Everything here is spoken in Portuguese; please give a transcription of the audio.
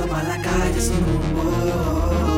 toma la calle sin rumbo.